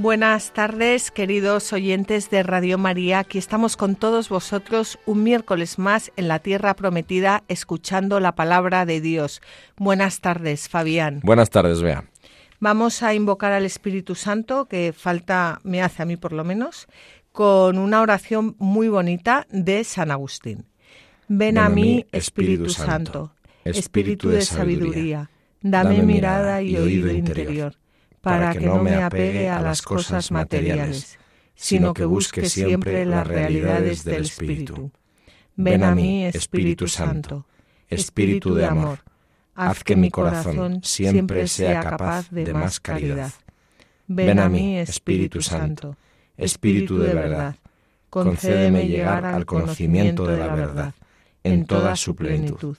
Buenas tardes, queridos oyentes de Radio María. Aquí estamos con todos vosotros un miércoles más en la Tierra Prometida, escuchando la palabra de Dios. Buenas tardes, Fabián. Buenas tardes, Bea. Vamos a invocar al Espíritu Santo, que falta, me hace a mí por lo menos, con una oración muy bonita de San Agustín. Ven, a mí, Espíritu, Santo, Espíritu de sabiduría, dame mirada y oído interior para que no me apegue a las cosas materiales, sino que busque siempre las realidades del Espíritu. Ven a mí, Espíritu Santo, Espíritu de amor, haz que mi corazón siempre sea capaz de más caridad. Ven a mí, Espíritu Santo, Espíritu de verdad, concédeme llegar al conocimiento de la verdad en toda su plenitud.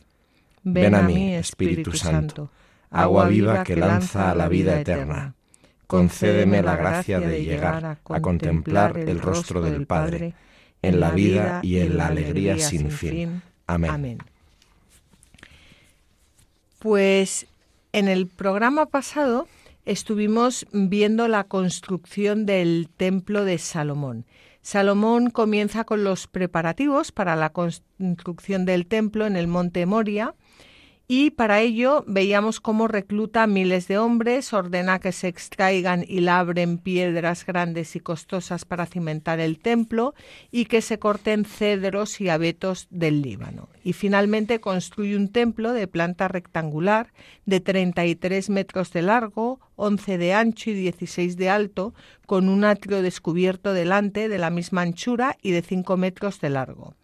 Ven a mí, Espíritu Santo, agua viva que lanza a la vida eterna. Concédeme la gracia de llegar a contemplar el rostro del Padre en la vida y en la alegría sin fin. Amén. Pues en el programa pasado estuvimos viendo la construcción del templo de Salomón. Salomón comienza con los preparativos para la construcción del templo en el monte Moria y para ello veíamos cómo recluta miles de hombres, ordena que se extraigan y labren piedras grandes y costosas para cimentar el templo y que se corten cedros y abetos del Líbano. Y finalmente construye un templo de planta rectangular de 33 metros de largo, 11 de ancho y 16 de alto, con un atrio descubierto delante de la misma anchura y de 5 metros de largo.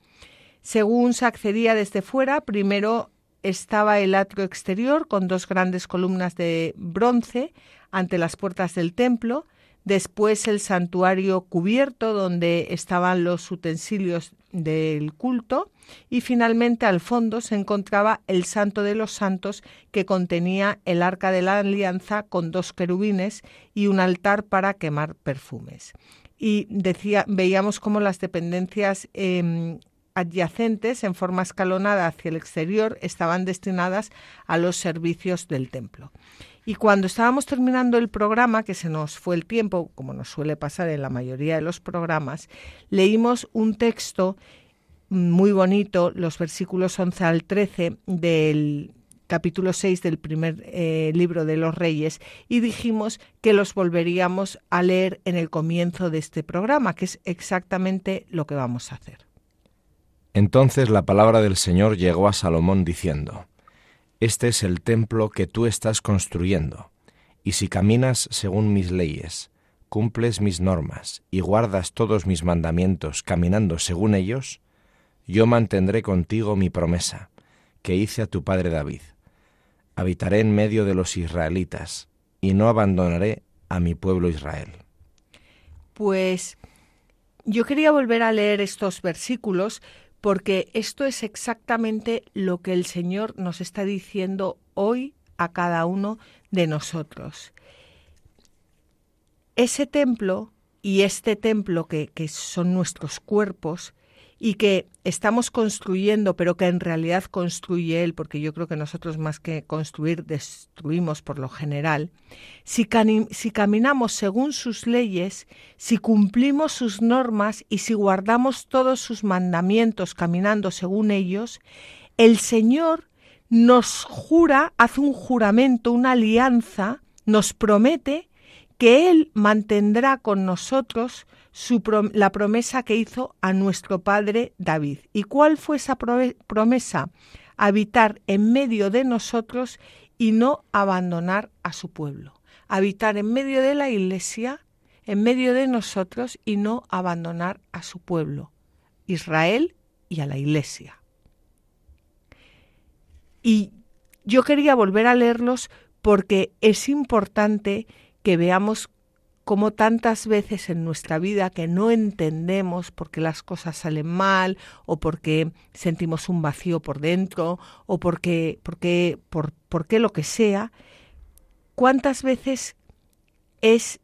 Según se accedía desde fuera, primero estaba el atrio exterior con dos grandes columnas de bronce ante las puertas del templo, después el santuario cubierto donde estaban los utensilios del culto y finalmente al fondo se encontraba el Santo de los Santos que contenía el arca de la alianza con dos querubines y un altar para quemar perfumes. Y decía, veíamos cómo las dependencias em, adyacentes en forma escalonada hacia el exterior estaban destinadas a los servicios del templo. Y cuando estábamos terminando el programa, que se nos fue el tiempo, como nos suele pasar en la mayoría de los programas, leímos un texto muy bonito, los versículos 11 al 13 del capítulo 6 del primer eh, libro de los Reyes, y dijimos que los volveríamos a leer en el comienzo de este programa, que es exactamente lo que vamos a hacer. Entonces la palabra del Señor llegó a Salomón diciendo, Este es el templo que tú estás construyendo, y si caminas según mis leyes, cumples mis normas y guardas todos mis mandamientos caminando según ellos, yo mantendré contigo mi promesa, que hice a tu padre David. Habitaré en medio de los israelitas, y no abandonaré a mi pueblo Israel. Pues yo quería volver a leer estos versículos porque esto es exactamente lo que el Señor nos está diciendo hoy a cada uno de nosotros. Ese templo y este templo que, son nuestros cuerpos y que estamos construyendo, pero que en realidad construye Él, porque yo creo que nosotros más que construir, destruimos por lo general, si, si caminamos según sus leyes, si cumplimos sus normas y si guardamos todos sus mandamientos caminando según ellos, el Señor nos jura, hace un juramento, una alianza, nos promete que Él mantendrá con nosotros la promesa que hizo a nuestro padre David. ¿Y cuál fue esa promesa? Habitar en medio de nosotros y no abandonar a su pueblo. Habitar en medio de la iglesia, en medio de nosotros y no abandonar a su pueblo, Israel y a la iglesia. Y yo quería volver a leerlos porque es importante que veamos como tantas veces en nuestra vida que no entendemos por qué las cosas salen mal o porque sentimos un vacío por dentro o porque, porque por, por qué lo que sea, ¿cuántas veces es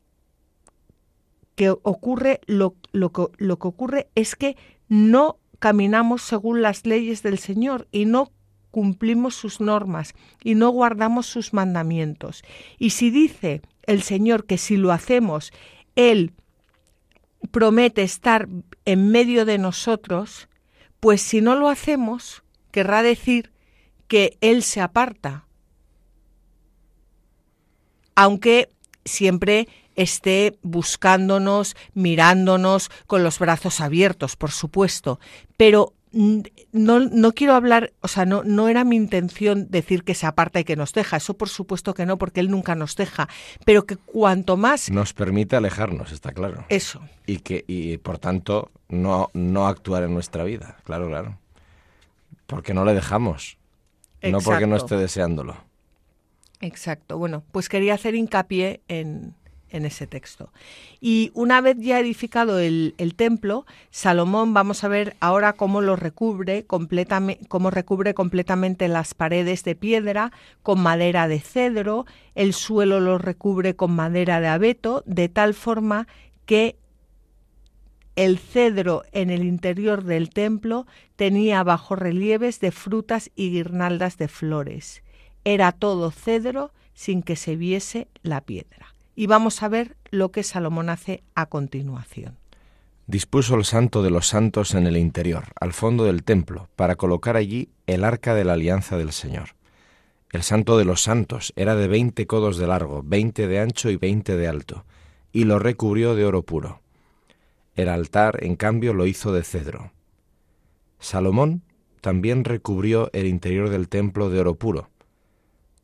que ocurre lo, lo, lo que ocurre es que no caminamos según las leyes del Señor y no cumplimos sus normas y no guardamos sus mandamientos. Y si dice el Señor que si lo hacemos, Él promete estar en medio de nosotros, pues si no lo hacemos, querrá decir que Él se aparta. Aunque siempre esté buscándonos, mirándonos con los brazos abiertos, por supuesto, pero no, no quiero hablar, o sea, no, no era mi intención decir que se aparta y que nos deja, eso por supuesto que no, porque Él nunca nos deja, pero que cuanto más... Nos permite alejarnos, está claro. Eso. Y que, y por tanto, no, no actuar en nuestra vida, claro, claro. Porque no le dejamos, no porque no esté deseándolo. Exacto. Bueno, pues quería hacer hincapié en, en ese texto. Y una vez ya edificado el, templo, Salomón, vamos a ver ahora cómo lo recubre, completamente, cómo recubre completamente las paredes de piedra con madera de cedro, el suelo lo recubre con madera de abeto, de tal forma que el cedro en el interior del templo tenía bajo relieves de frutas y guirnaldas de flores. Era todo cedro sin que se viese la piedra y vamos a ver lo que Salomón hace a continuación. Dispuso el santo de los santos en el interior, al fondo del templo, para colocar allí el arca de la alianza del Señor. El santo de los santos era de veinte codos de largo, veinte de ancho y veinte de alto, y lo recubrió de oro puro. El altar, en cambio, lo hizo de cedro. Salomón también recubrió el interior del templo de oro puro,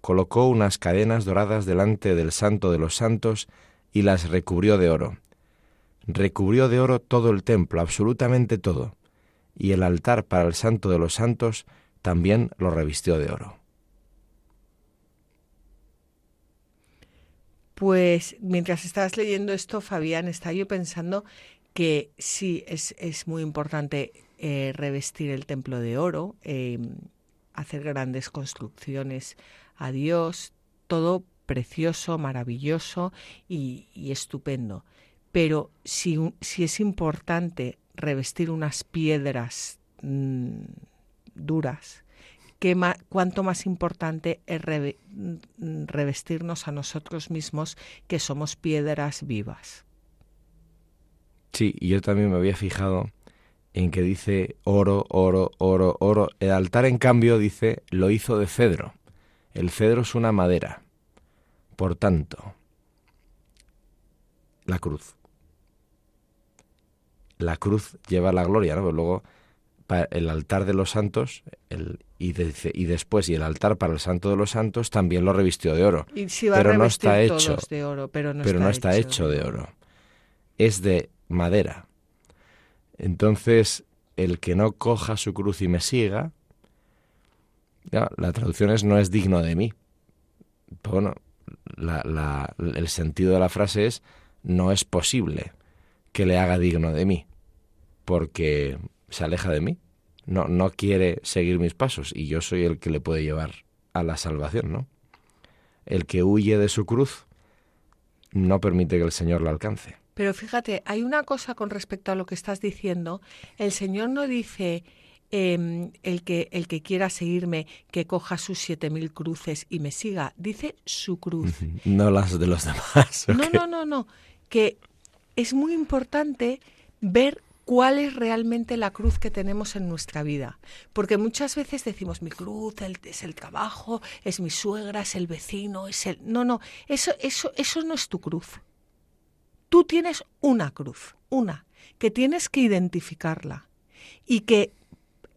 colocó unas cadenas doradas delante del santo de los santos y las recubrió de oro. Recubrió de oro todo el templo, absolutamente todo, y el altar para el santo de los santos también lo revistió de oro. Pues mientras estabas leyendo esto, Fabián, estaba yo pensando que sí, es, es muy importante eh, revestir el templo de oro, eh, hacer grandes construcciones a Dios, todo precioso, maravilloso y, estupendo. Pero si, es importante revestir unas piedras mm, duras, ¿qué ¿cuánto más importante es mm, revestirnos a nosotros mismos que somos piedras vivas? Sí, y yo también me había fijado en que dice oro, oro, oro, oro. El altar, en cambio, dice lo hizo de cedro. El cedro es una madera. Por tanto, la cruz. La cruz lleva la gloria, ¿no? Pero luego el altar de los santos el, y, y, después y el altar para el santo de los santos también lo revistió de oro. pero no está hecho de oro, pero no, está, no está, hecho, de oro. Es de madera. Entonces, el que no coja su cruz y me siga, la traducción es no es digno de mí. bueno, el sentido de la frase es no es posible que le haga digno de mí, porque se aleja de mí, no, no quiere seguir mis pasos y yo soy el que le puede llevar a la salvación, ¿no? El que huye de su cruz no permite que el Señor la alcance. Pero fíjate, hay una cosa con respecto a lo que estás diciendo. El Señor no dice, Em, el, que, el que quiera seguirme, que coja sus siete mil cruces y me siga. Dice su cruz. No las de los demás. No, no, no, no. Que es muy importante ver cuál es realmente la cruz que tenemos en nuestra vida. Porque muchas veces decimos, mi cruz es el trabajo, es mi suegra, es el vecino, es el... No, no, eso, eso, eso no es tu cruz. Tú tienes una cruz, una, que tienes que identificarla y que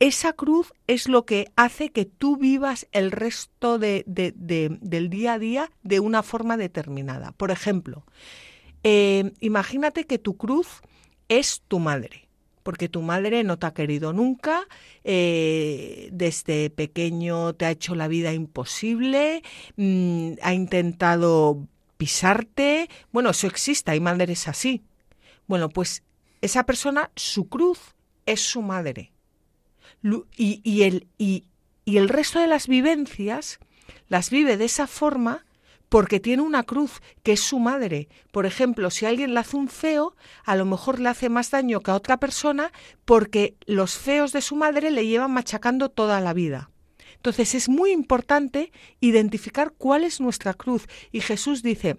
esa cruz es lo que hace que tú vivas el resto de, del día a día de una forma determinada. Por ejemplo, eh, imagínate que tu cruz es tu madre, porque tu madre no te ha querido nunca, eh, desde pequeño te ha hecho la vida imposible, mm, ha intentado pisarte, bueno, eso existe, hay madres así. Bueno, pues esa persona, su cruz es su madre y, el, y, el resto de las vivencias las vive de esa forma porque tiene una cruz que es su madre. Por ejemplo, si alguien le hace un feo, a lo mejor le hace más daño que a otra persona porque los feos de su madre le llevan machacando toda la vida. Entonces es muy importante identificar cuál es nuestra cruz. Y Jesús dice,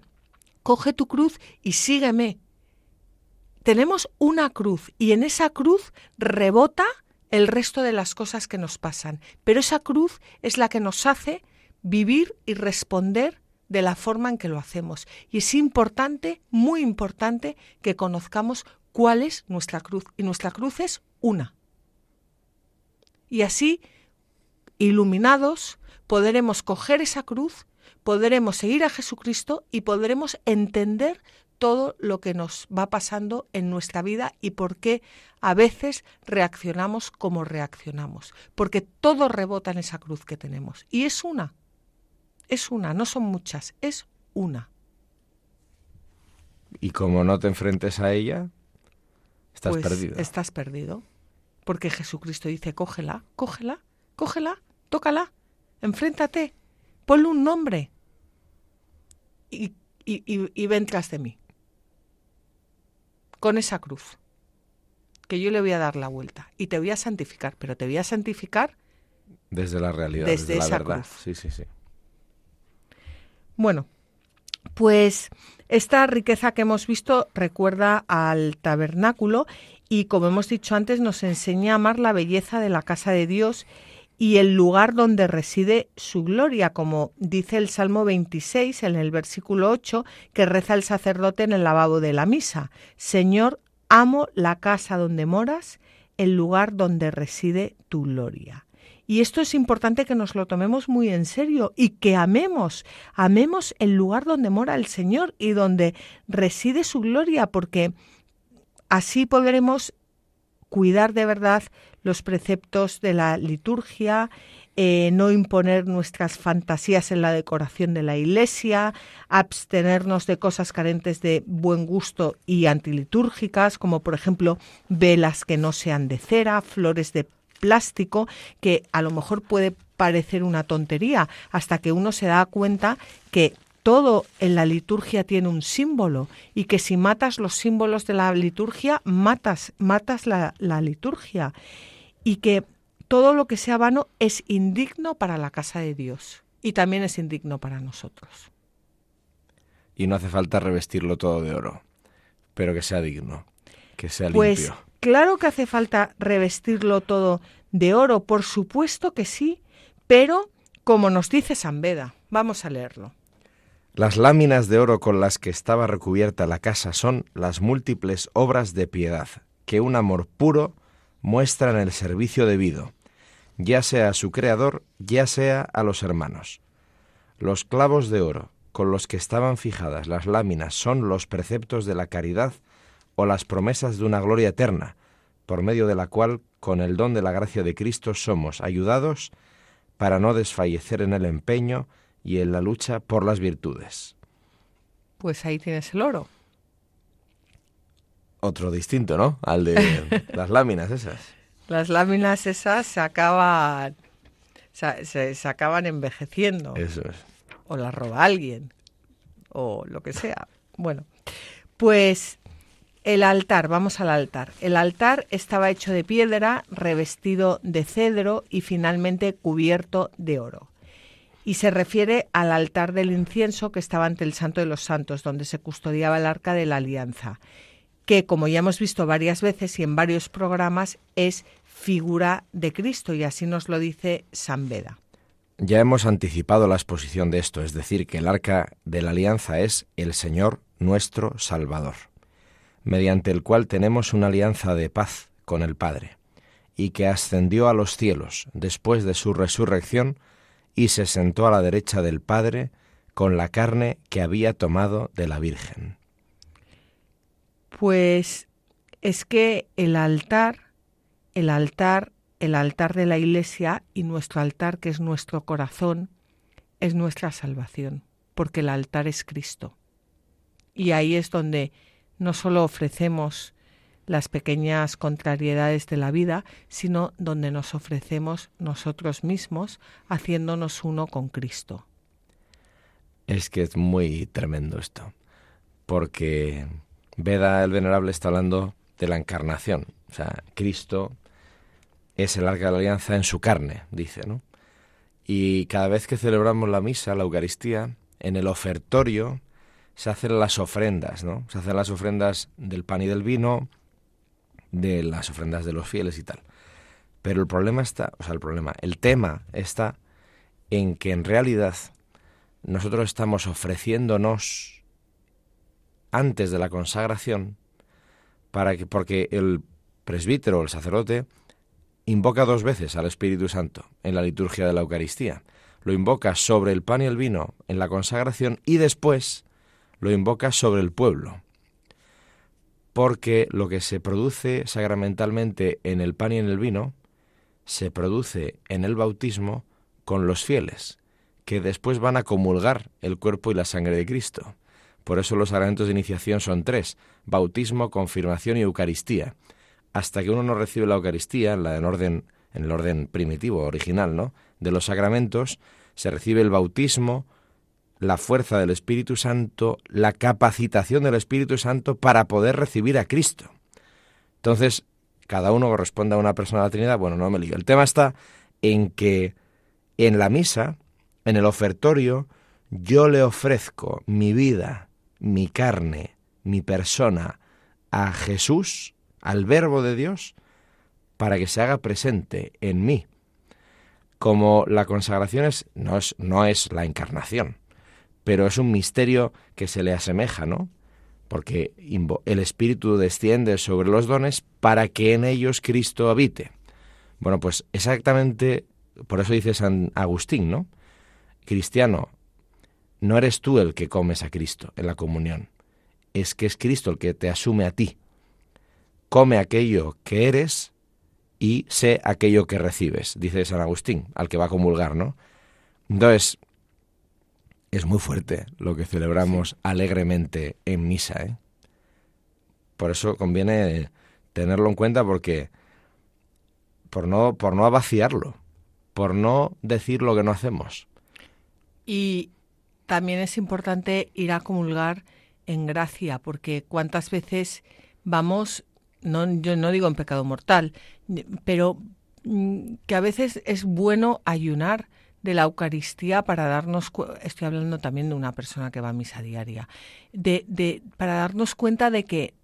coge tu cruz y sígueme. Tenemos una cruz y en esa cruz rebota el resto de las cosas que nos pasan. Pero esa cruz es la que nos hace vivir y responder de la forma en que lo hacemos. Y es importante, muy importante, que conozcamos cuál es nuestra cruz. Y nuestra cruz es una. Y así, iluminados, podremos coger esa cruz, podremos seguir a Jesucristo y podremos entender todo lo que nos va pasando en nuestra vida y por qué a veces reaccionamos como reaccionamos. Porque todo rebota en esa cruz que tenemos. Y es una. Es una, no son muchas, es una. Y como no te enfrentes a ella, estás pues perdido. Estás perdido. Porque Jesucristo dice, cógela, cógela, cógela, tócala, enfréntate, ponle un nombre y, y, y, y ven tras de mí con esa cruz, que yo le voy a dar la vuelta y te voy a santificar, pero te voy a santificar desde la realidad, desde, desde la esa verdad. cruz. Sí, sí, sí. Bueno, pues esta riqueza que hemos visto recuerda al tabernáculo y como hemos dicho antes nos enseña a amar la belleza de la casa de Dios y el lugar donde reside su gloria, como dice el Salmo 26 en el versículo 8 que reza el sacerdote en el lavabo de la misa. Señor, amo la casa donde moras, el lugar donde reside tu gloria. Y esto es importante que nos lo tomemos muy en serio y que amemos, amemos el lugar donde mora el Señor y donde reside su gloria, porque así podremos cuidar de verdad los preceptos de la liturgia, eh, no imponer nuestras fantasías en la decoración de la iglesia, abstenernos de cosas carentes de buen gusto y antilitúrgicas, como por ejemplo velas que no sean de cera, flores de plástico, que a lo mejor puede parecer una tontería, hasta que uno se da cuenta que todo en la liturgia tiene un símbolo y que si matas los símbolos de la liturgia, matas, matas la, la liturgia y que todo lo que sea vano es indigno para la casa de Dios y también es indigno para nosotros. Y no hace falta revestirlo todo de oro, pero que sea digno, que sea Pues limpio. claro que hace falta revestirlo todo de oro, por supuesto que sí, pero como nos dice San Beda, vamos a leerlo. Las láminas de oro con las que estaba recubierta la casa son las múltiples obras de piedad que un amor puro muestra en el servicio debido, ya sea a su creador, ya sea a los hermanos. Los clavos de oro con los que estaban fijadas las láminas son los preceptos de la caridad o las promesas de una gloria eterna, por medio de la cual, con el don de la gracia de Cristo, somos ayudados para no desfallecer en el empeño y en la lucha por las virtudes. Pues ahí tienes el oro. Otro distinto, ¿no? Al de las láminas esas. Las láminas esas se acaban, se, se- se acaban envejeciendo. Eso es. o la roba alguien, o lo que sea. Bueno, pues el altar, vamos al altar. El altar estaba hecho de piedra, revestido de cedro y finalmente cubierto de oro. Y se refiere al altar del incienso que estaba ante el Santo de los Santos, donde se custodiaba el arca de la alianza, que como ya hemos visto varias veces y en varios programas es figura de Cristo, y así nos lo dice San Beda. Ya hemos anticipado la exposición de esto, es decir, que el arca de la alianza es el Señor nuestro Salvador, mediante el cual tenemos una alianza de paz con el Padre, y que ascendió a los cielos después de su resurrección y se sentó a la derecha del Padre con la carne que había tomado de la Virgen. Pues es que el altar, el altar, el altar de la iglesia y nuestro altar, que es nuestro corazón, es nuestra salvación, porque el altar es Cristo. Y ahí es donde no solo ofrecemos las pequeñas contrariedades de la vida, sino donde nos ofrecemos nosotros mismos, haciéndonos uno con Cristo. Es que es muy tremendo esto, porque Veda el Venerable está hablando de la encarnación, o sea, Cristo es el arca de la alianza en su carne, dice, ¿no? Y cada vez que celebramos la misa, la Eucaristía, en el ofertorio se hacen las ofrendas, ¿no? Se hacen las ofrendas del pan y del vino, de las ofrendas de los fieles y tal. Pero el problema está, o sea, el problema, el tema está en que en realidad nosotros estamos ofreciéndonos antes de la consagración para que porque el presbítero o el sacerdote invoca dos veces al Espíritu Santo en la liturgia de la Eucaristía. Lo invoca sobre el pan y el vino en la consagración y después lo invoca sobre el pueblo. Porque lo que se produce sacramentalmente en el pan y en el vino se produce en el bautismo con los fieles, que después van a comulgar el cuerpo y la sangre de Cristo. Por eso los sacramentos de iniciación son tres, bautismo, confirmación y Eucaristía. Hasta que uno no recibe la Eucaristía, la, en, orden, en el orden primitivo, original, ¿no? de los sacramentos, se recibe el bautismo, la fuerza del Espíritu Santo, la capacitación del Espíritu Santo para poder recibir a Cristo. Entonces, cada uno corresponde a una persona de la Trinidad, bueno, no me lío. El tema está en que en la misa, en el ofertorio, yo le ofrezco mi vida, mi carne, mi persona a Jesús, al Verbo de Dios, para que se haga presente en mí. Como la consagración es, no, es, no es la encarnación, pero es un misterio que se le asemeja, ¿no? Porque el Espíritu desciende sobre los dones para que en ellos Cristo habite. Bueno, pues exactamente por eso dice San Agustín, ¿no? Cristiano, no eres tú el que comes a Cristo en la comunión, es que es Cristo el que te asume a ti. Come aquello que eres y sé aquello que recibes, dice San Agustín, al que va a comulgar, ¿no? Entonces, es muy fuerte lo que celebramos alegremente en misa, ¿eh? Por eso conviene tenerlo en cuenta porque por no por no vaciarlo, por no decir lo que no hacemos. Y también es importante ir a comulgar en gracia, porque cuántas veces vamos, no, yo no digo en pecado mortal, pero mm, que a veces es bueno ayunar de la Eucaristía para darnos, estoy hablando también de una persona que va a misa diaria, de, de para darnos cuenta de que,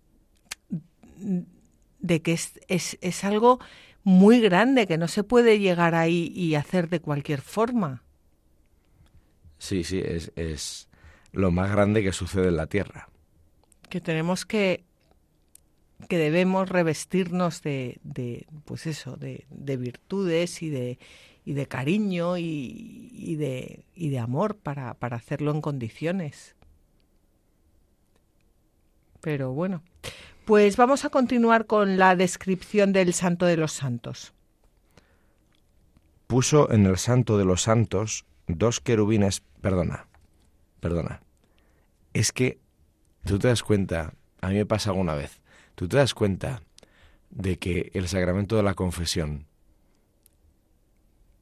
de que es, es, es algo muy grande, que no se puede llegar ahí y hacer de cualquier forma. Sí, sí, es, es lo más grande que sucede en la Tierra. Que tenemos que que debemos revestirnos de, de pues eso, de, de, virtudes y de, y de cariño y, y, de, y de amor para, para hacerlo en condiciones. Pero bueno, pues vamos a continuar con la descripción del Santo de los Santos. Puso en el Santo de los Santos dos querubines, perdona, perdona. Es que tú te das cuenta, a mí me pasa alguna vez, tú te das cuenta de que el sacramento de la confesión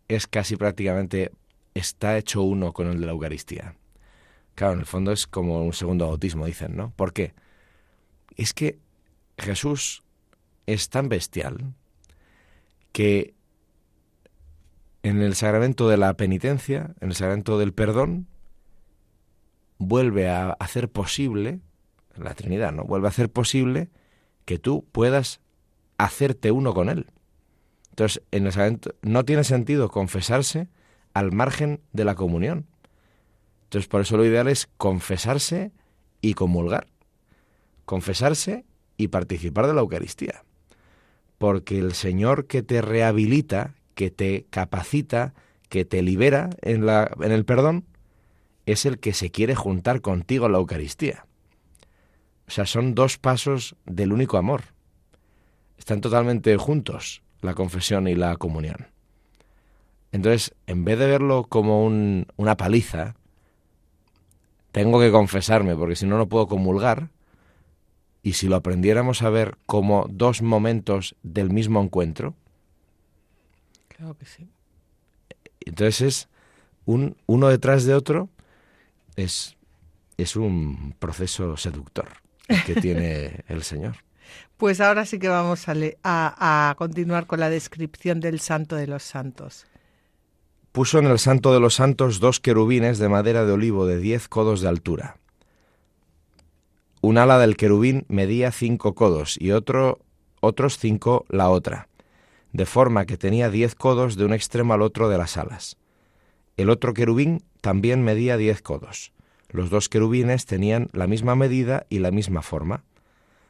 es casi prácticamente, está hecho uno con el de la Eucaristía. Claro, en el fondo es como un segundo bautismo, dicen, ¿no? ¿Por qué? Es que Jesús es tan bestial que en el sacramento de la penitencia, en el sacramento del perdón, vuelve a hacer posible, la Trinidad, ¿no? Vuelve a hacer posible que tú puedas hacerte uno con Él. Entonces, en el no tiene sentido confesarse al margen de la comunión. Entonces, por eso lo ideal es confesarse y comulgar. Confesarse y participar de la Eucaristía. Porque el Señor que te rehabilita, que te capacita, que te libera en, la, en el perdón, es el que se quiere juntar contigo a la Eucaristía. O sea, son dos pasos del único amor. Están totalmente juntos, la confesión y la comunión. Entonces, en vez de verlo como un, una paliza, tengo que confesarme, porque si no, no puedo comulgar, y si lo aprendiéramos a ver como dos momentos del mismo encuentro. Claro que sí. Entonces es un, uno detrás de otro, Es, es un proceso seductor que tiene el Señor. Pues ahora sí que vamos a, a continuar con la descripción del Santo de los Santos. Puso en el Santo de los Santos dos querubines de madera de olivo de diez codos de altura. Un ala del querubín medía cinco codos y otro, otros cinco la otra, de forma que tenía diez codos de un extremo al otro de las alas. El otro querubín también medía diez codos. Los dos querubines tenían la misma medida y la misma forma.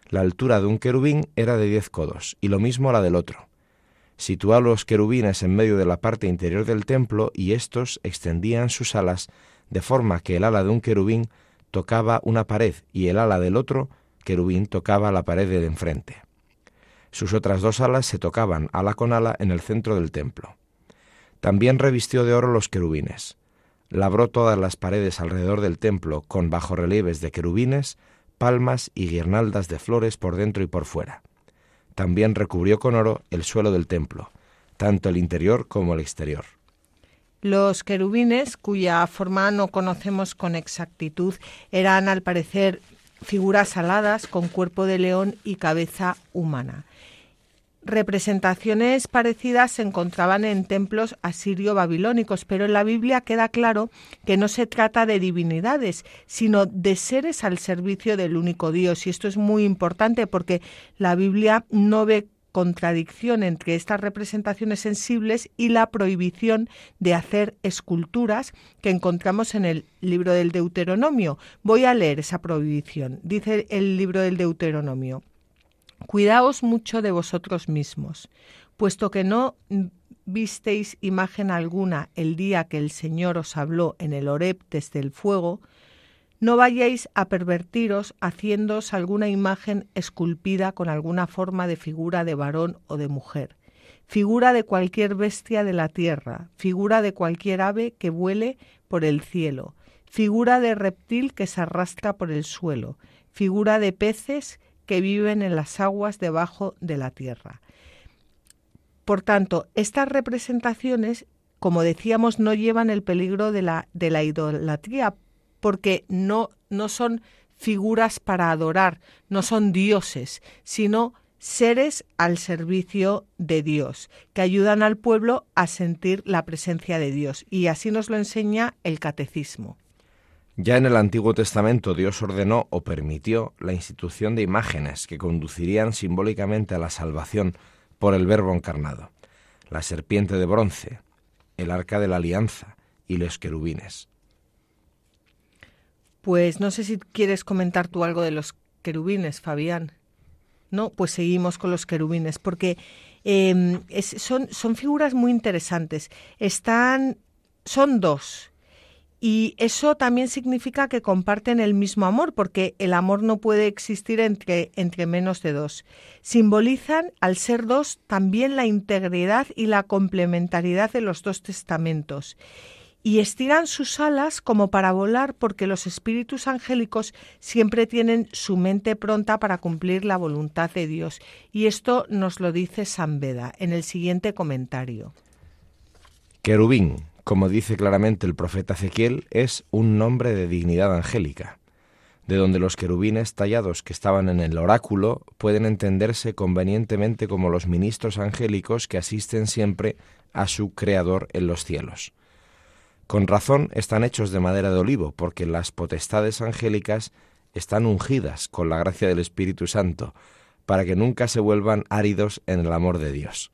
La altura de un querubín era de diez codos, y lo mismo la del otro. Situó los querubines en medio de la parte interior del templo, y éstos extendían sus alas, de forma que el ala de un querubín tocaba una pared y el ala del otro querubín tocaba la pared de enfrente. Sus otras dos alas se tocaban ala con ala en el centro del templo. También revistió de oro los querubines. Labró todas las paredes alrededor del templo con bajorrelieves de querubines, palmas y guirnaldas de flores por dentro y por fuera. También recubrió con oro el suelo del templo, tanto el interior como el exterior. Los querubines, cuya forma no conocemos con exactitud, eran al parecer figuras aladas con cuerpo de león y cabeza humana. Representaciones parecidas se encontraban en templos asirio-babilónicos, pero en la Biblia queda claro que no se trata de divinidades, sino de seres al servicio del único Dios. Y esto es muy importante porque la Biblia no ve contradicción entre estas representaciones sensibles y la prohibición de hacer esculturas que encontramos en el libro del Deuteronomio. Voy a leer esa prohibición. Dice el libro del Deuteronomio. Cuidaos mucho de vosotros mismos, puesto que no visteis imagen alguna el día que el Señor os habló en el Horeb desde el fuego, no vayáis a pervertiros haciéndoos alguna imagen esculpida con alguna forma de figura de varón o de mujer, figura de cualquier bestia de la tierra, figura de cualquier ave que vuele por el cielo, figura de reptil que se arrastra por el suelo, figura de peces que viven en las aguas debajo de la tierra. Por tanto, estas representaciones, como decíamos, no llevan el peligro de la, idolatría, porque no son figuras para adorar, no son dioses, sino seres al servicio de Dios, que ayudan al pueblo a sentir la presencia de Dios. Y así nos lo enseña el catecismo. Ya en el Antiguo Testamento Dios ordenó o permitió la institución de imágenes que conducirían simbólicamente a la salvación por el Verbo encarnado, la serpiente de bronce, el arca de la alianza y los querubines. Pues no sé si quieres comentar tú algo de los querubines, Fabián. No, pues seguimos con los querubines, porque em, son, son figuras muy interesantes. Están, son dos, y eso también significa que comparten el mismo amor, porque el amor no puede existir entre, entre menos de dos. Simbolizan, al ser dos, también la integridad y la complementariedad de los dos testamentos. Y estiran sus alas como para volar porque los espíritus angélicos siempre tienen su mente pronta para cumplir la voluntad de Dios. Y esto nos lo dice San Beda en el siguiente comentario. Querubín, como dice claramente el profeta Ezequiel, es un nombre de dignidad angélica, de donde los querubines tallados que estaban en el oráculo pueden entenderse convenientemente como los ministros angélicos que asisten siempre a su Creador en los cielos. Con razón están hechos de madera de olivo, porque las potestades angélicas están ungidas con la gracia del Espíritu Santo, para que nunca se vuelvan áridos en el amor de Dios.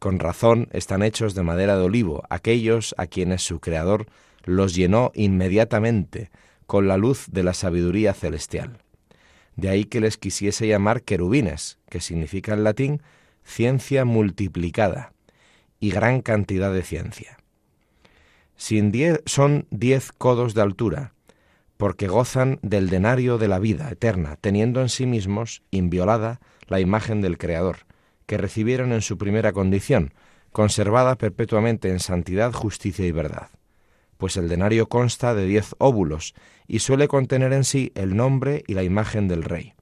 Con razón están hechos de madera de olivo, aquellos a quienes su Creador los llenó inmediatamente con la luz de la sabiduría celestial. De ahí que les quisiese llamar querubines, que significa en latín ciencia multiplicada y gran cantidad de ciencia. Son diez codos de altura, porque gozan del denario de la vida eterna, teniendo en sí mismos, inviolada, la imagen del Creador, que recibieron en su primera condición, conservada perpetuamente en santidad, justicia y verdad. Pues el denario consta de diez óvulos y suele contener en sí el nombre y la imagen del rey.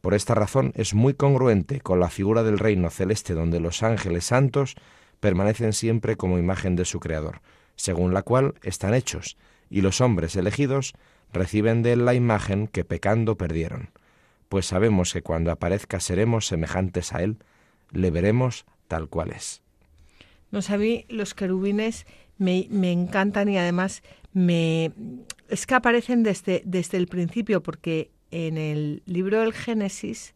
Por esta razón es muy congruente con la figura del reino celeste donde los ángeles santos permanecen siempre como imagen de su Creador, según la cual están hechos, y los hombres elegidos reciben de él la imagen que pecando perdieron, pues sabemos que cuando aparezca seremos semejantes a él, le veremos tal cual es. No a mí los querubines me, me, encantan y además me es que aparecen desde, desde el principio, porque en el libro del Génesis,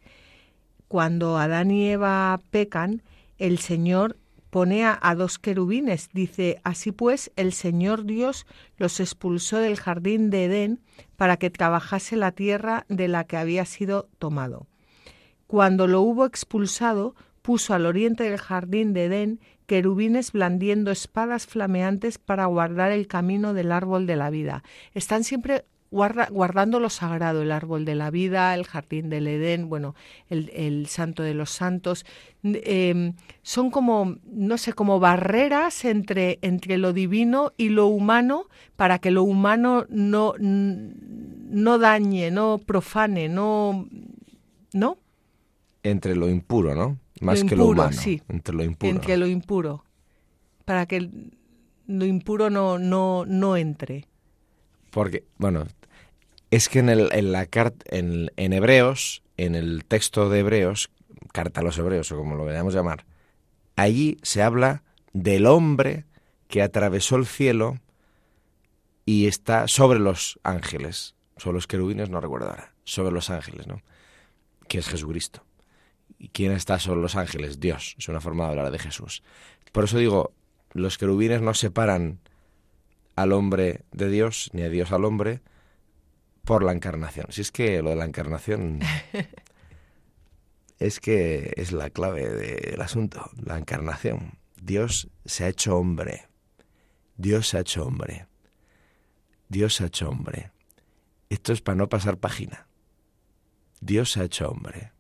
cuando Adán y Eva pecan, el Señor pone a, dos querubines. Dice, así pues, el Señor Dios los expulsó del jardín de Edén para que trabajase la tierra de la que había sido tomado. Cuando lo hubo expulsado, puso al oriente del jardín de Edén querubines blandiendo espadas flameantes para guardar el camino del árbol de la vida. Están siempre guardando lo sagrado, el árbol de la vida, el jardín del Edén, bueno, el, santo de los santos. Em, son como, no sé, como barreras entre, entre lo divino y lo humano para que lo humano no, no dañe, no profane, no... ¿No? Entre lo impuro, ¿no? Más que lo humano. Sí. Entre lo impuro. Entre lo impuro. Para que lo impuro no, no, no entre. Porque, bueno, es que en, el, en la carta, en, en, Hebreos, en el texto de Hebreos, carta a los Hebreos o como lo a llamar, allí se habla del hombre que atravesó el cielo y está sobre los ángeles, sobre los querubines, no recuerdo ahora, sobre los ángeles, ¿no? Que es Jesucristo. ¿Y quién está sobre los ángeles? Dios. Es una forma de hablar de Jesús. Por eso digo, los querubines no separan al hombre de Dios, ni a Dios al hombre, por la encarnación. Si es que lo de la encarnación es que es la clave del asunto, la encarnación. Dios se ha hecho hombre. Dios se ha hecho hombre. Dios se ha hecho hombre. Esto es para no pasar página. Dios se ha hecho hombre.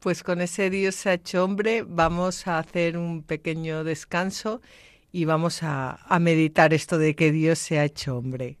Pues con ese Dios hecho hombre vamos a hacer un pequeño descanso y vamos a, a meditar esto de que Dios se ha hecho hombre.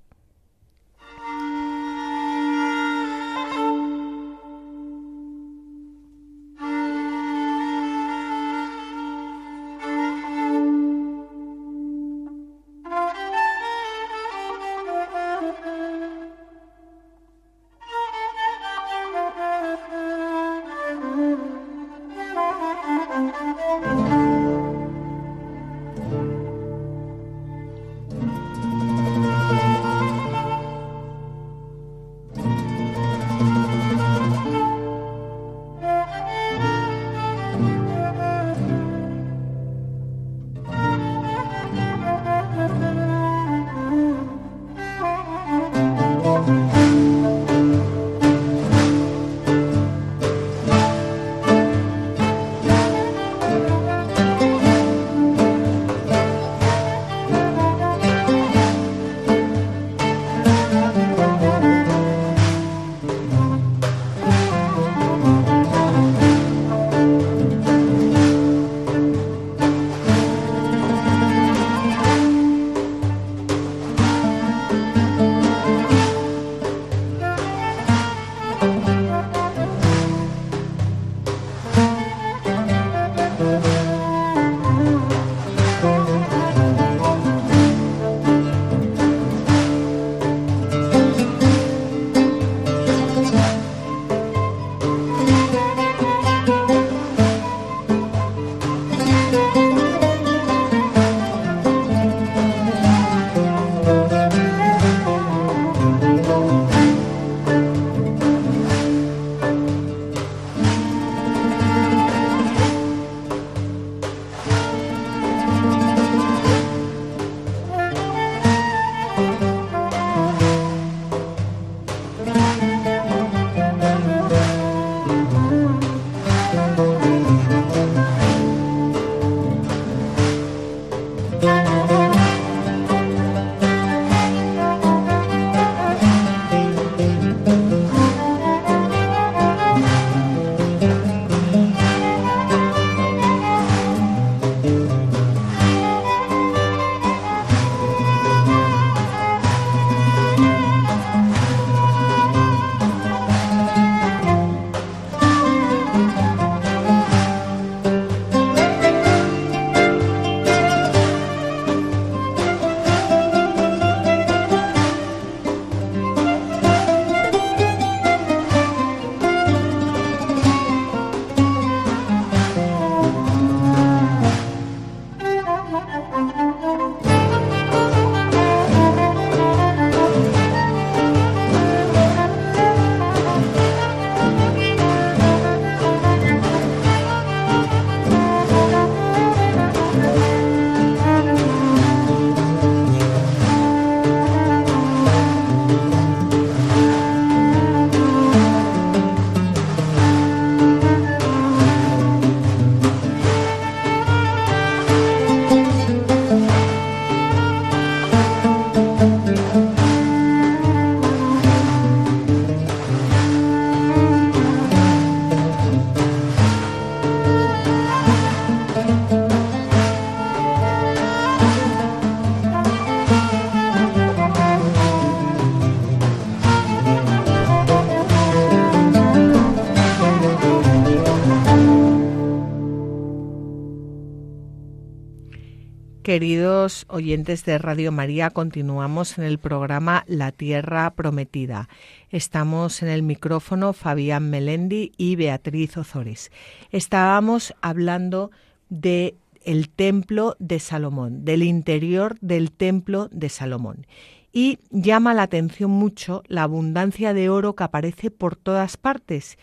Oyentes de Radio María, continuamos en el programa La Tierra Prometida. Estamos en el micrófono Fabián Melendi y Beatriz Ozores. Estábamos hablando de el templo de Salomón, del interior del templo de Salomón. Y llama la atención mucho la abundancia de oro que aparece por todas partes.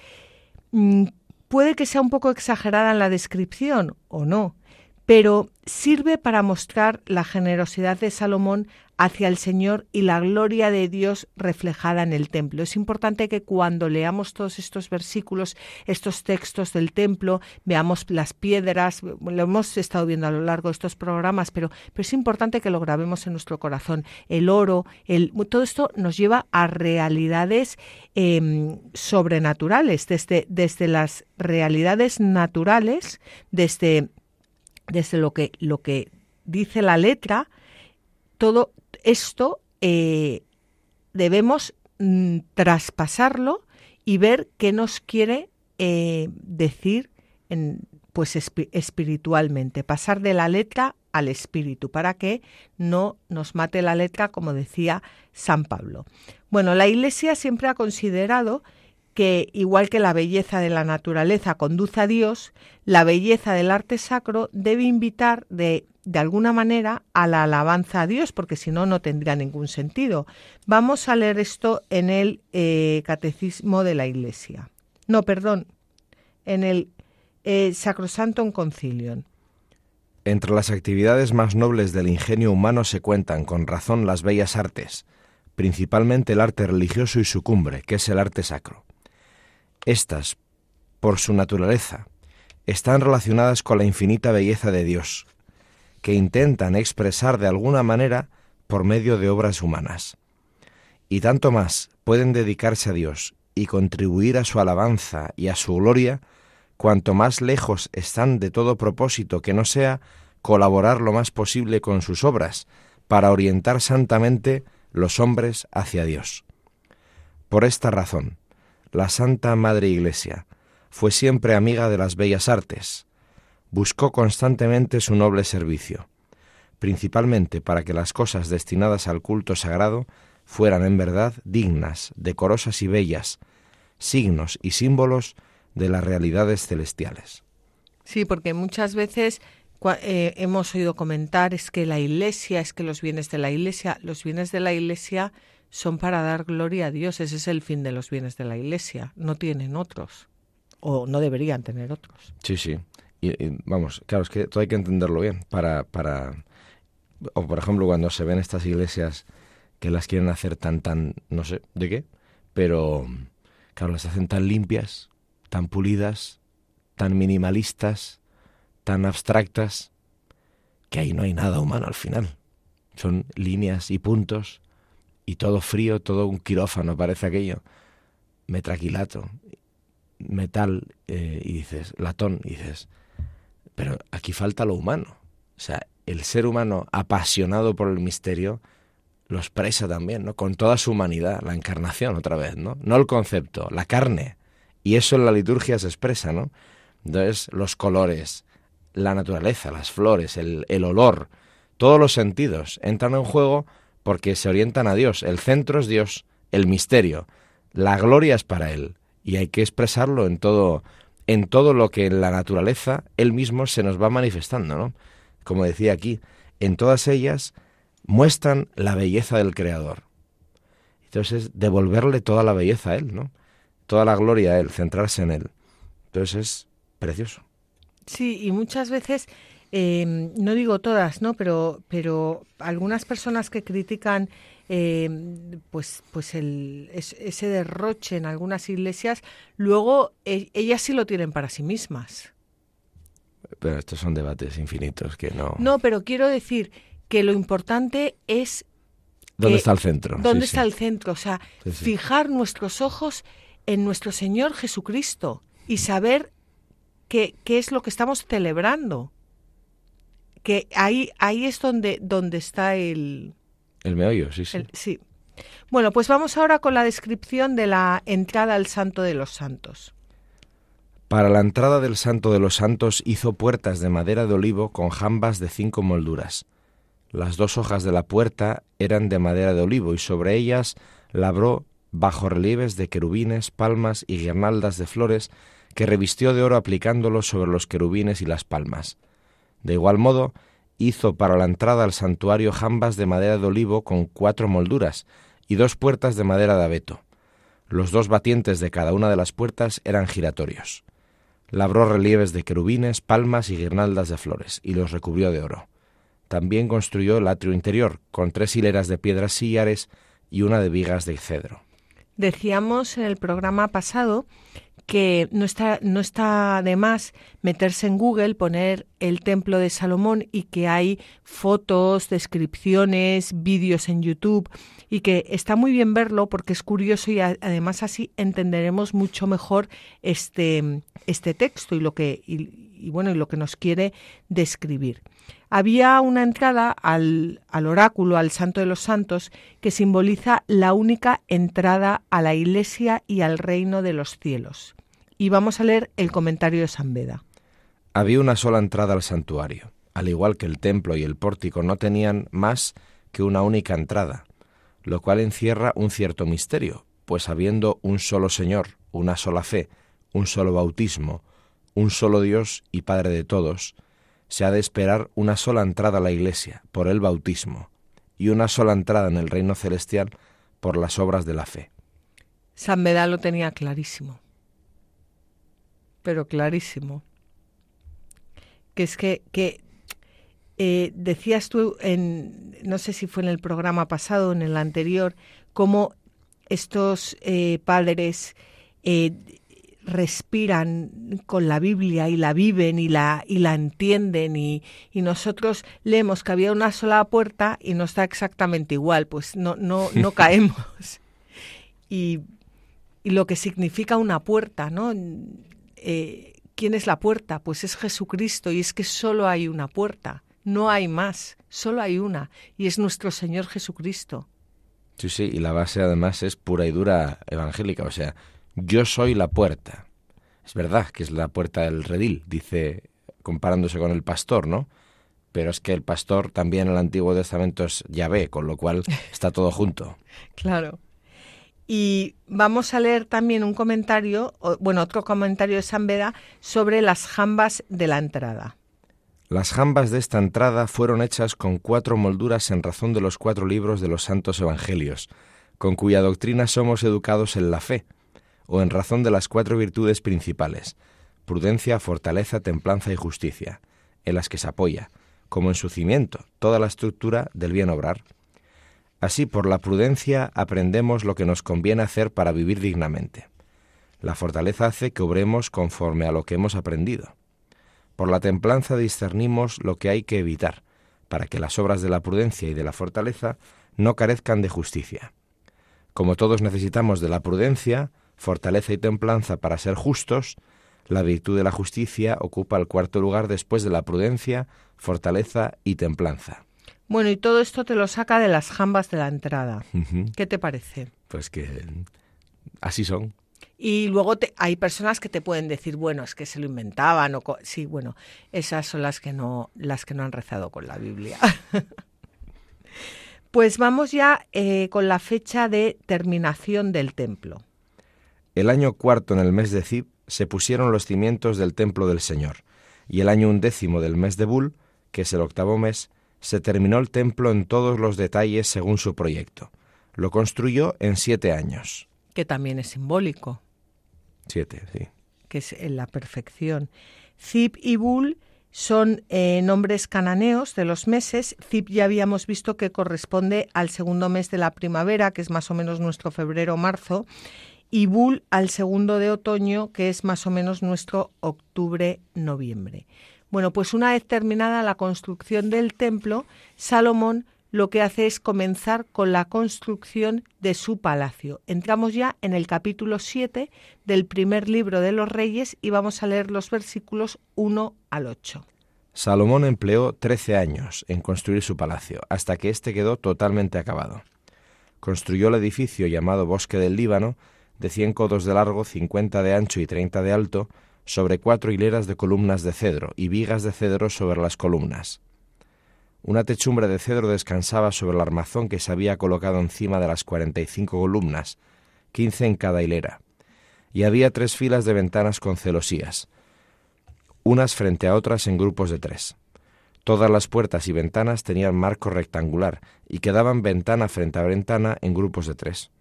Mm, puede que sea un poco exagerada en la descripción o no, pero sirve para mostrar la generosidad de Salomón hacia el Señor y la gloria de Dios reflejada en el templo. Es importante que cuando leamos todos estos versículos, estos textos del templo, veamos las piedras, lo hemos estado viendo a lo largo de estos programas, pero, es importante que lo grabemos en nuestro corazón. El oro, el, todo esto nos lleva a realidades em, sobrenaturales, desde, desde las realidades naturales, desde desde lo que, lo que dice la letra, todo esto eh, debemos mm, traspasarlo y ver qué nos quiere eh, decir en, pues espiritualmente, pasar de la letra al espíritu, para que no nos mate la letra, como decía San Pablo. Bueno, la Iglesia siempre ha considerado que, igual que la belleza de la naturaleza conduce a Dios, la belleza del arte sacro debe invitar de, de alguna manera a la alabanza a Dios, porque si no, no tendría ningún sentido. Vamos a leer esto en el eh, Catecismo de la Iglesia. No, perdón, en el eh, Sacrosantum Concilium. Entre las actividades más nobles del ingenio humano se cuentan con razón las bellas artes, principalmente el arte religioso y su cumbre, que es el arte sacro. Estas, por su naturaleza, están relacionadas con la infinita belleza de Dios, que intentan expresar de alguna manera por medio de obras humanas. Y tanto más pueden dedicarse a Dios y contribuir a su alabanza y a su gloria, cuanto más lejos están de todo propósito que no sea colaborar lo más posible con sus obras para orientar santamente los hombres hacia Dios. Por esta razón, la Santa Madre Iglesia fue siempre amiga de las bellas artes, buscó constantemente su noble servicio, principalmente para que las cosas destinadas al culto sagrado fueran en verdad dignas, decorosas y bellas, signos y símbolos de las realidades celestiales. Sí, porque muchas veces eh, hemos oído comentar es que la Iglesia, es que los bienes de la Iglesia, los bienes de la Iglesia son para dar gloria a Dios. Ese es el fin de los bienes de la Iglesia. No tienen otros. O no deberían tener otros. Sí, sí. Y, vamos, claro, es que todo hay que entenderlo bien. Para, para. O por ejemplo, cuando se ven estas iglesias que las quieren hacer tan, tan. no sé de qué, pero. Claro, las hacen tan limpias, tan pulidas, tan minimalistas, tan abstractas, que ahí no hay nada humano al final. Son líneas y puntos y todo frío, todo un quirófano, parece aquello. Metraquilato, metal, eh, y dices, latón, y dices, pero aquí falta lo humano. O sea, el ser humano apasionado por el misterio lo expresa también, ¿no? Con toda su humanidad, la encarnación otra vez, ¿no? No el concepto, la carne. Y eso en la liturgia se expresa, ¿no? Entonces, los colores, la naturaleza, las flores, el, el olor, todos los sentidos entran en juego porque se orientan a Dios. El centro es Dios, el misterio, la gloria es para Él y hay que expresarlo en todo, en todo lo que en la naturaleza Él mismo se nos va manifestando, ¿no? Como decía aquí, en todas ellas muestran la belleza del Creador. Entonces, devolverle toda la belleza a Él, ¿no? Toda la gloria a Él, centrarse en Él. Entonces es precioso. Sí, y muchas veces Em, no digo todas, ¿no? Pero, pero algunas personas que critican em, pues, pues el, ese derroche en algunas iglesias, luego e, ellas sí lo tienen para sí mismas. Pero estos son debates infinitos que no. No, pero quiero decir que lo importante es. ¿Dónde está el centro? ¿Dónde está el centro? O sea, fijar nuestros ojos en nuestro Señor Jesucristo y saber qué, qué es lo que estamos celebrando que ahí, ahí es donde, donde está el... El meollo, sí, sí. sí. Bueno, pues vamos ahora con la descripción de la entrada al Santo de los Santos. Para la entrada del Santo de los Santos hizo puertas de madera de olivo con jambas de cinco molduras, Las dos hojas de la puerta eran de madera de olivo y sobre ellas labró relieves de querubines, palmas y guirnaldas de flores que revistió de oro aplicándolos sobre los querubines y las palmas. De igual modo, hizo para la entrada al santuario jambas de madera de olivo con cuatro molduras y dos puertas de madera de abeto. Los dos batientes de cada una de las puertas eran giratorios. Labró relieves de querubines, palmas y guirnaldas de flores, y los recubrió de oro. También construyó el atrio interior, con tres hileras de piedras sillares y una de vigas de cedro. Decíamos en el programa pasado que no está, no está de más meterse en Google, poner el templo de Salomón y que hay fotos, descripciones, vídeos en YouTube y que está muy bien verlo porque es curioso y además así entenderemos mucho mejor este, este texto y lo que y, bueno y lo que nos quiere describir. Había una entrada al, al oráculo, al Santo de los Santos, que simboliza la única entrada a la Iglesia y al reino de los cielos. Y vamos a leer el comentario de San Beda. Había una sola entrada al santuario, al igual que el templo y el pórtico no tenían más que una única entrada, lo cual encierra un cierto misterio, pues habiendo un solo Señor, una sola fe, un solo bautismo, un solo Dios y Padre de todos, se ha de esperar una sola entrada a la Iglesia por el bautismo y una sola entrada en el reino celestial por las obras de la fe. San Beda lo tenía clarísimo, pero clarísimo. Que es que, que eh, decías tú, en, no sé si fue en el programa pasado o en el anterior, cómo estos eh, padres eh, respiran con la Biblia y la viven y la, y la entienden y, y, nosotros leemos que había una sola puerta y no está exactamente igual, pues no, no, no caemos. Y, y, lo que significa una puerta, ¿no? Eh, ¿Quién es la puerta? Pues es Jesucristo y es que solo hay una puerta, no hay más, solo hay una y es nuestro Señor Jesucristo. Sí, sí, y la base además es pura y dura evangélica, o sea, yo soy la puerta. Es verdad que es la puerta del redil, dice comparándose con el pastor, ¿no? Pero es que el pastor también en el Antiguo Testamento es Yahvé, con lo cual está todo junto. claro. Y vamos a leer también un comentario, bueno, otro comentario de San Beda sobre las jambas de la entrada. Las jambas de esta entrada fueron hechas con cuatro molduras en razón de los cuatro libros de los santos evangelios, con cuya doctrina somos educados en la fe, o en razón de las cuatro virtudes principales, prudencia, fortaleza, templanza y justicia, en las que se apoya, como en su cimiento, toda la estructura del bien obrar. Así, por la prudencia aprendemos lo que nos conviene hacer para vivir dignamente. La fortaleza hace que obremos conforme a lo que hemos aprendido. Por la templanza discernimos lo que hay que evitar, para que las obras de la prudencia y de la fortaleza no carezcan de justicia. Como todos necesitamos de la prudencia, fortaleza y templanza para ser justos, la virtud de la justicia ocupa el cuarto lugar después de la prudencia, fortaleza y templanza. Bueno, y todo esto te lo saca de las jambas de la entrada. ¿Qué te parece? Pues que así son. Y luego te, hay personas que te pueden decir, bueno, es que se lo inventaban o sí, bueno, esas son las que no las que no han rezado con la Biblia. pues vamos ya eh, con la fecha de terminación del templo. El año cuarto en el mes de Cib se pusieron los cimientos del templo del Señor, y el año undécimo del mes de Bul, que es el octavo mes, se terminó el templo en todos los detalles según su proyecto. Lo construyó en siete años. Que también es simbólico. Siete, sí. Que es en la perfección. Zib y Bul son eh, nombres cananeos de los meses. Zib ya habíamos visto que corresponde al segundo mes de la primavera, que es más o menos nuestro febrero-marzo, y Bul al segundo de otoño, que es más o menos nuestro octubre-noviembre. Bueno, pues una vez terminada la construcción del templo, Salomón lo que hace es comenzar con la construcción de su palacio. Entramos ya en el capítulo 7 del primer libro de los reyes y vamos a leer los versículos 1 al 8. Salomón empleó trece años en construir su palacio, hasta que éste quedó totalmente acabado. Construyó el edificio llamado Bosque del Líbano, de cien codos de largo, cincuenta de ancho y treinta de alto, sobre cuatro hileras de columnas de cedro y vigas de cedro sobre las columnas. Una techumbre de cedro descansaba sobre el armazón que se había colocado encima de las cuarenta y cinco columnas, quince en cada hilera, y había tres filas de ventanas con celosías, unas frente a otras en grupos de tres. Todas las puertas y ventanas tenían marco rectangular y quedaban ventana frente a ventana en grupos de tres.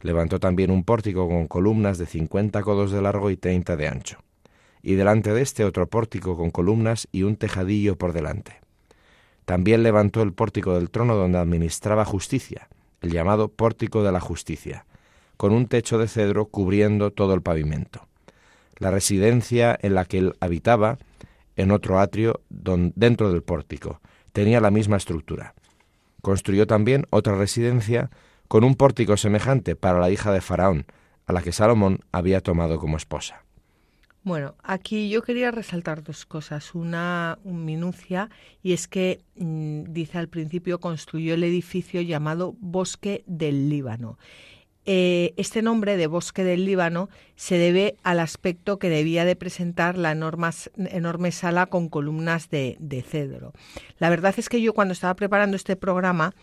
Levantó también un pórtico con columnas de cincuenta codos de largo y treinta de ancho, y delante de este otro pórtico con columnas y un tejadillo por delante. También levantó el pórtico del trono donde administraba justicia, el llamado pórtico de la justicia, con un techo de cedro cubriendo todo el pavimento. La residencia en la que él habitaba, en otro atrio dentro del pórtico, tenía la misma estructura. Construyó también otra residencia con un pórtico semejante para la hija de Faraón, a la que Salomón había tomado como esposa. Bueno, aquí yo quería resaltar dos cosas. Una minucia, y es que, mm, dice al principio, construyó el edificio llamado Bosque del Líbano. Eh, este nombre de Bosque del Líbano se debe al aspecto que debía de presentar la enorme, sala con columnas de cedro. La verdad es que yo cuando estaba preparando este programa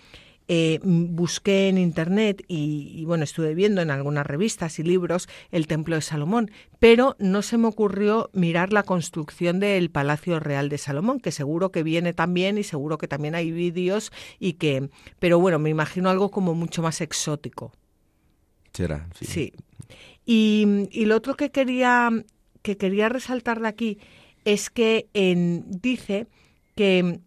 eh, busqué en internet y, bueno, estuve viendo en algunas revistas y libros el Templo de Salomón, pero no se me ocurrió mirar la construcción del Palacio Real de Salomón, que seguro que viene también y seguro que también hay vídeos y que, pero bueno, me imagino algo como mucho más exótico. Será, sí. Y, y lo otro que quería, que quería resaltar de aquí es que en, dice que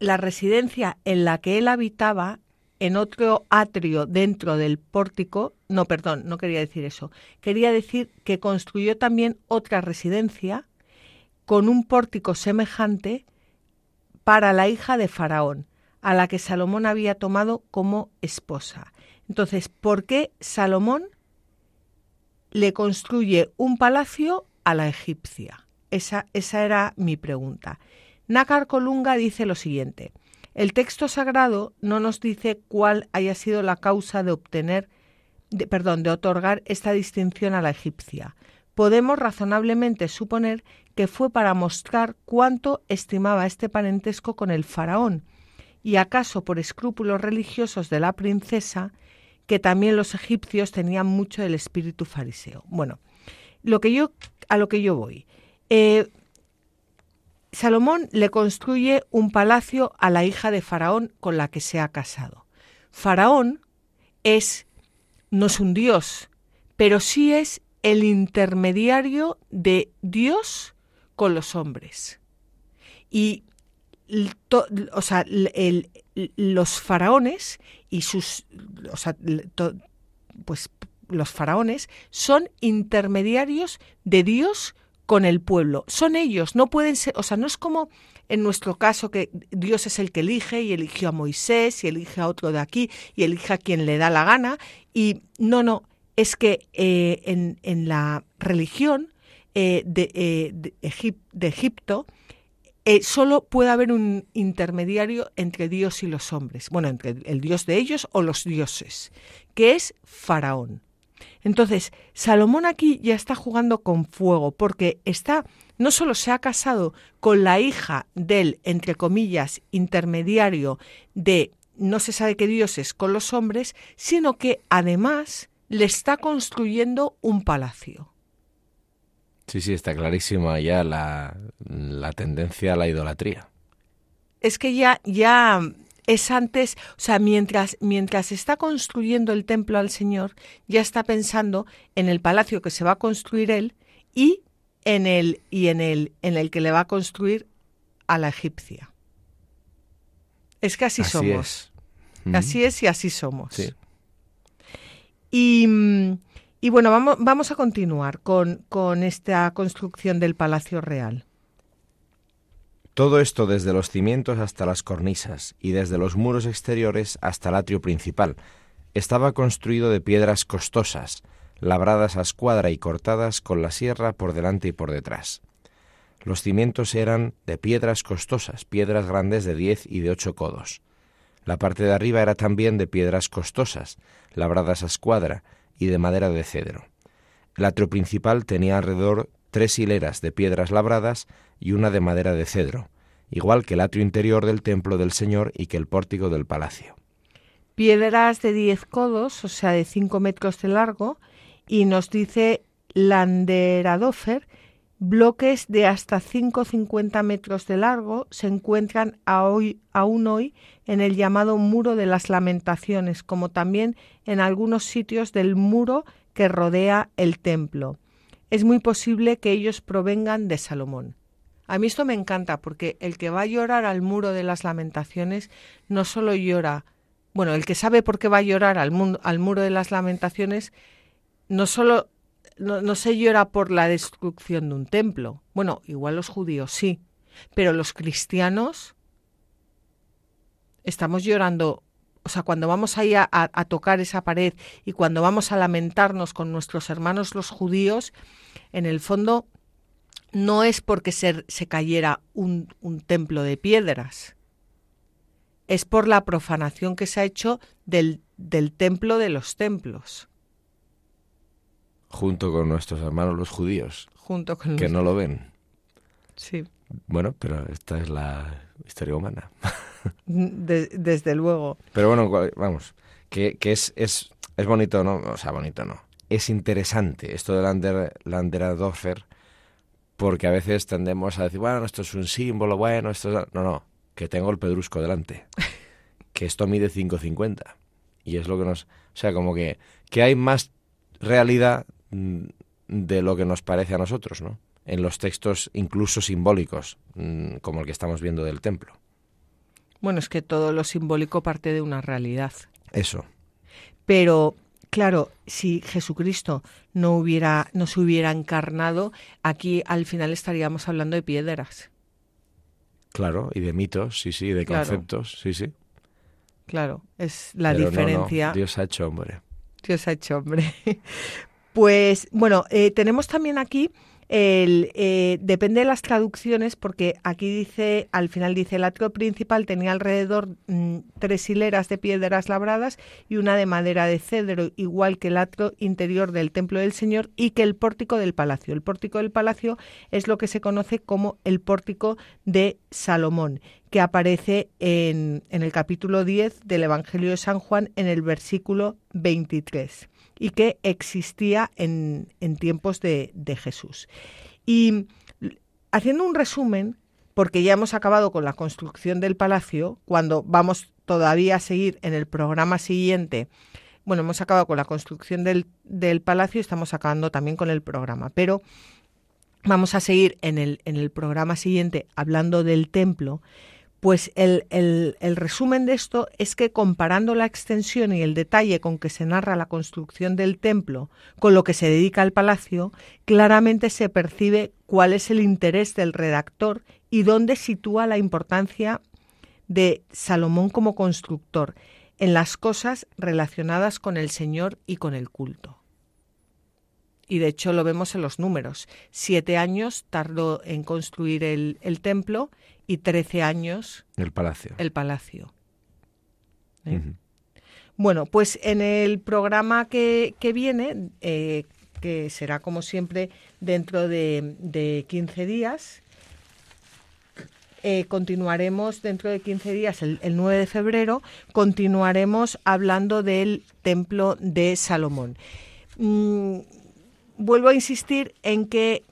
la residencia en la que él habitaba en otro atrio dentro del pórtico, no, perdón, no quería decir eso, quería decir que construyó también otra residencia con un pórtico semejante para la hija de Faraón, a la que Salomón había tomado como esposa. Entonces, ¿por qué Salomón le construye un palacio a la egipcia? Esa, esa era mi pregunta. Nácar Colunga dice lo siguiente: el texto sagrado no nos dice cuál haya sido la causa de obtener, perdón, de otorgar esta distinción a la egipcia. Podemos razonablemente suponer que fue para mostrar cuánto estimaba este parentesco con el faraón, y acaso por escrúpulos religiosos de la princesa, que también los egipcios tenían mucho del espíritu fariseo. Bueno, lo que yo, a lo que yo voy. Eh, Salomón le construye un palacio a la hija de Faraón con la que se ha casado. Faraón es no es un dios, pero sí es el intermediario de Dios con los hombres. Y o sea, los faraones y sus o sea, pues los faraones son intermediarios de Dios con el pueblo. Son ellos, no pueden ser, o sea, no es como en nuestro caso que Dios es el que elige y eligió a Moisés y elige a otro de aquí y elige a quien le da la gana. Y no, no, es que eh, en, la religión eh, eh, de, Egipto solo puede haber un intermediario entre Dios y los hombres, bueno, entre el Dios de ellos o los dioses, que es Faraón. Entonces, Salomón aquí ya está jugando con fuego porque está no solo se ha casado con la hija del, entre comillas, intermediario de no se sabe qué dioses con los hombres, sino que además le está construyendo un palacio. Sí, sí, está clarísima ya la, la tendencia a la idolatría. Es que ya, ya es antes, o sea, mientras, mientras está construyendo el templo al Señor, ya está pensando en el palacio que se va a construir él y en el, y en el, en el que le va a construir a la egipcia. Es que así, somos. Así es y así somos. Y, y, bueno, vamos, vamos a continuar con, con esta construcción del Palacio Real. Todo esto desde los cimientos hasta las cornisas y desde los muros exteriores hasta el atrio principal. Estaba construido de piedras costosas, labradas a escuadra y cortadas con la sierra por delante y por detrás. Los cimientos eran de piedras costosas, piedras grandes de diez y de ocho codos. La parte de arriba era también de piedras costosas, labradas a escuadra y de madera de cedro. El atrio principal tenía alrededor tres hileras de piedras labradas y una de madera de cedro, igual que el atrio interior del templo del Señor y que el pórtico del palacio. Piedras de 10 codos, o sea, de 5 metros de largo, y nos dice Landeradofer, bloques de hasta 5,50 metros de largo se encuentran aún hoy en el llamado Muro de las Lamentaciones, como también en algunos sitios del muro que rodea el templo. Es muy posible que ellos provengan de Salomón. A mí esto me encanta porque el que va a llorar al muro de las lamentaciones no solo llora, bueno, el que sabe por qué va a llorar al, muro de las lamentaciones no solo no, se llora por la destrucción de un templo. Bueno, igual los judíos sí, pero los cristianos estamos llorando o sea, cuando vamos ahí a, a, tocar esa pared y cuando vamos a lamentarnos con nuestros hermanos los judíos, en el fondo no es porque se, se cayera un, un, templo de piedras, es por la profanación que se ha hecho del, del templo de los templos. Junto con nuestros hermanos los judíos. Junto con Que no lo ven. Sí. Bueno, pero esta es la historia humana. desde luego. Pero bueno, vamos, que, que es, es, es bonito, ¿no? O sea, bonito no. Es interesante esto de Lander, porque a veces tendemos a decir, bueno, esto es un símbolo, bueno, esto es... No, no, que tengo el pedrusco delante, que esto mide 5,50. Y es lo que nos... O sea, como que, que hay más realidad mm, de lo que nos parece a nosotros, ¿no? En los textos incluso simbólicos, mm, como el que estamos viendo del templo. Bueno, es que todo lo simbólico parte de una realidad. Eso. Pero claro, si Jesucristo no hubiera, no se hubiera encarnado, aquí al final estaríamos hablando de piedras. Claro, y de mitos, sí, sí, de conceptos, sí, sí. Claro, es la diferencia. Dios ha hecho hombre. Dios ha hecho hombre. Pues bueno, eh, tenemos también aquí el, eh, depende de las traducciones, porque aquí dice, al final dice, el atrio principal tenía alrededor mm, tres hileras de piedras labradas y una de madera de cedro, igual que el atrio interior del templo del Señor y que el pórtico del palacio. El pórtico del palacio es lo que se conoce como el pórtico de Salomón, que aparece en, en el capítulo 10 del Evangelio de San Juan en el versículo 23 y que existía en, tiempos de, Jesús. Y haciendo un resumen, porque ya hemos acabado con la construcción del palacio, cuando vamos todavía a seguir en el programa siguiente, bueno, hemos acabado con la construcción del, del palacio y estamos acabando también con el programa, pero vamos a seguir en el, en el programa siguiente hablando del templo pues el, el, resumen de esto es que comparando la extensión y el detalle con que se narra la construcción del templo con lo que se dedica al palacio, claramente se percibe cuál es el interés del redactor y dónde sitúa la importancia de Salomón como constructor en las cosas relacionadas con el Señor y con el culto. Y de hecho lo vemos en los números. Siete años tardó en construir el, el templo y 13 años el palacio. El palacio. ¿Eh? Bueno, pues en el programa que, viene, eh, que será como siempre dentro de, de 15 días, eh, continuaremos dentro de 15 días, el, 9 de febrero, continuaremos hablando del templo de Salomón. Mm, vuelvo a insistir en que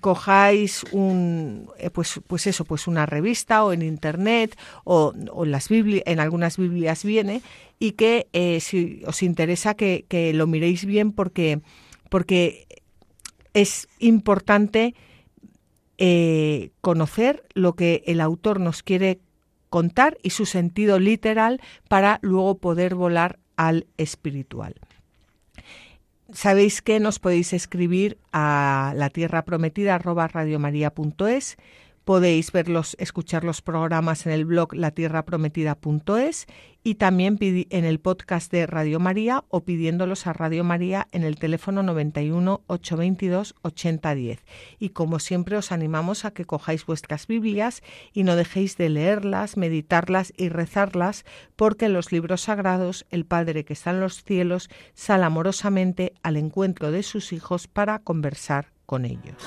cojáis un eh, pues pues eso pues una revista o en internet o, las en algunas biblias viene y que eh, si os interesa que, lo miréis bien porque porque es importante eh, conocer lo que el autor nos quiere contar y su sentido literal para luego poder volar al espiritual. Sabéis que nos podéis escribir a la tierra prometida Podéis verlos, escuchar los programas en el blog latierraprometida.es y también en el podcast de Radio María o pidiéndolos a Radio María en el teléfono 91 822 8010. Y como siempre os animamos a que cojáis vuestras Biblias y no dejéis de leerlas, meditarlas y rezarlas, porque en los libros sagrados el Padre que está en los cielos sale amorosamente al encuentro de sus hijos para conversar con ellos.